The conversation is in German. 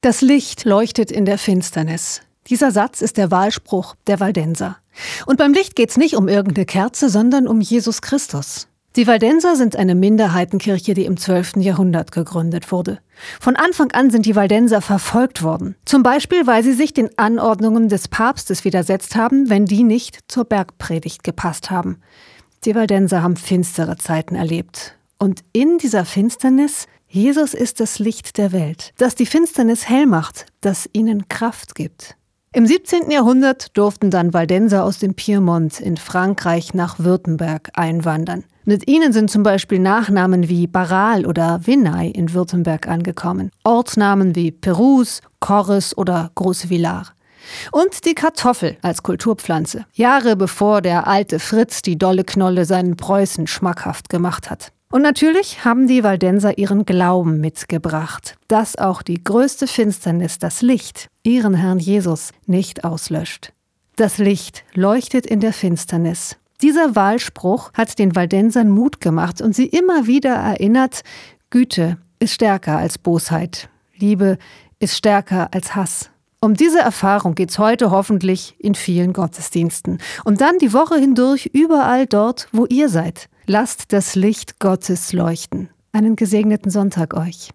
Das Licht leuchtet in der Finsternis. Dieser Satz ist der Wahlspruch der Waldenser. Und beim Licht geht's nicht um irgendeine Kerze, sondern um Jesus Christus. Die Waldenser sind eine Minderheitenkirche, die im 12. Jahrhundert gegründet wurde. Von Anfang an sind die Waldenser verfolgt worden. Zum Beispiel, weil sie sich den Anordnungen des Papstes widersetzt haben, wenn die nicht zur Bergpredigt gepasst haben. Die Waldenser haben finstere Zeiten erlebt. Und in dieser Finsternis Jesus ist das Licht der Welt, das die Finsternis hell macht, das ihnen Kraft gibt. Im 17. Jahrhundert durften dann Waldenser aus dem Piemont in Frankreich nach Württemberg einwandern. Mit ihnen sind zum Beispiel Nachnamen wie Baral oder Vinay in Württemberg angekommen, Ortsnamen wie Perus, Corres oder Große Villars. Und die Kartoffel als Kulturpflanze, Jahre bevor der alte Fritz die dolle Knolle seinen Preußen schmackhaft gemacht hat. Und natürlich haben die Waldenser ihren Glauben mitgebracht, dass auch die größte Finsternis das Licht, ihren Herrn Jesus, nicht auslöscht. Das Licht leuchtet in der Finsternis. Dieser Wahlspruch hat den Waldensern Mut gemacht und sie immer wieder erinnert, Güte ist stärker als Bosheit, Liebe ist stärker als Hass. Um diese Erfahrung geht's heute hoffentlich in vielen Gottesdiensten und dann die Woche hindurch überall dort, wo ihr seid. Lasst das Licht Gottes leuchten. Einen gesegneten Sonntag euch.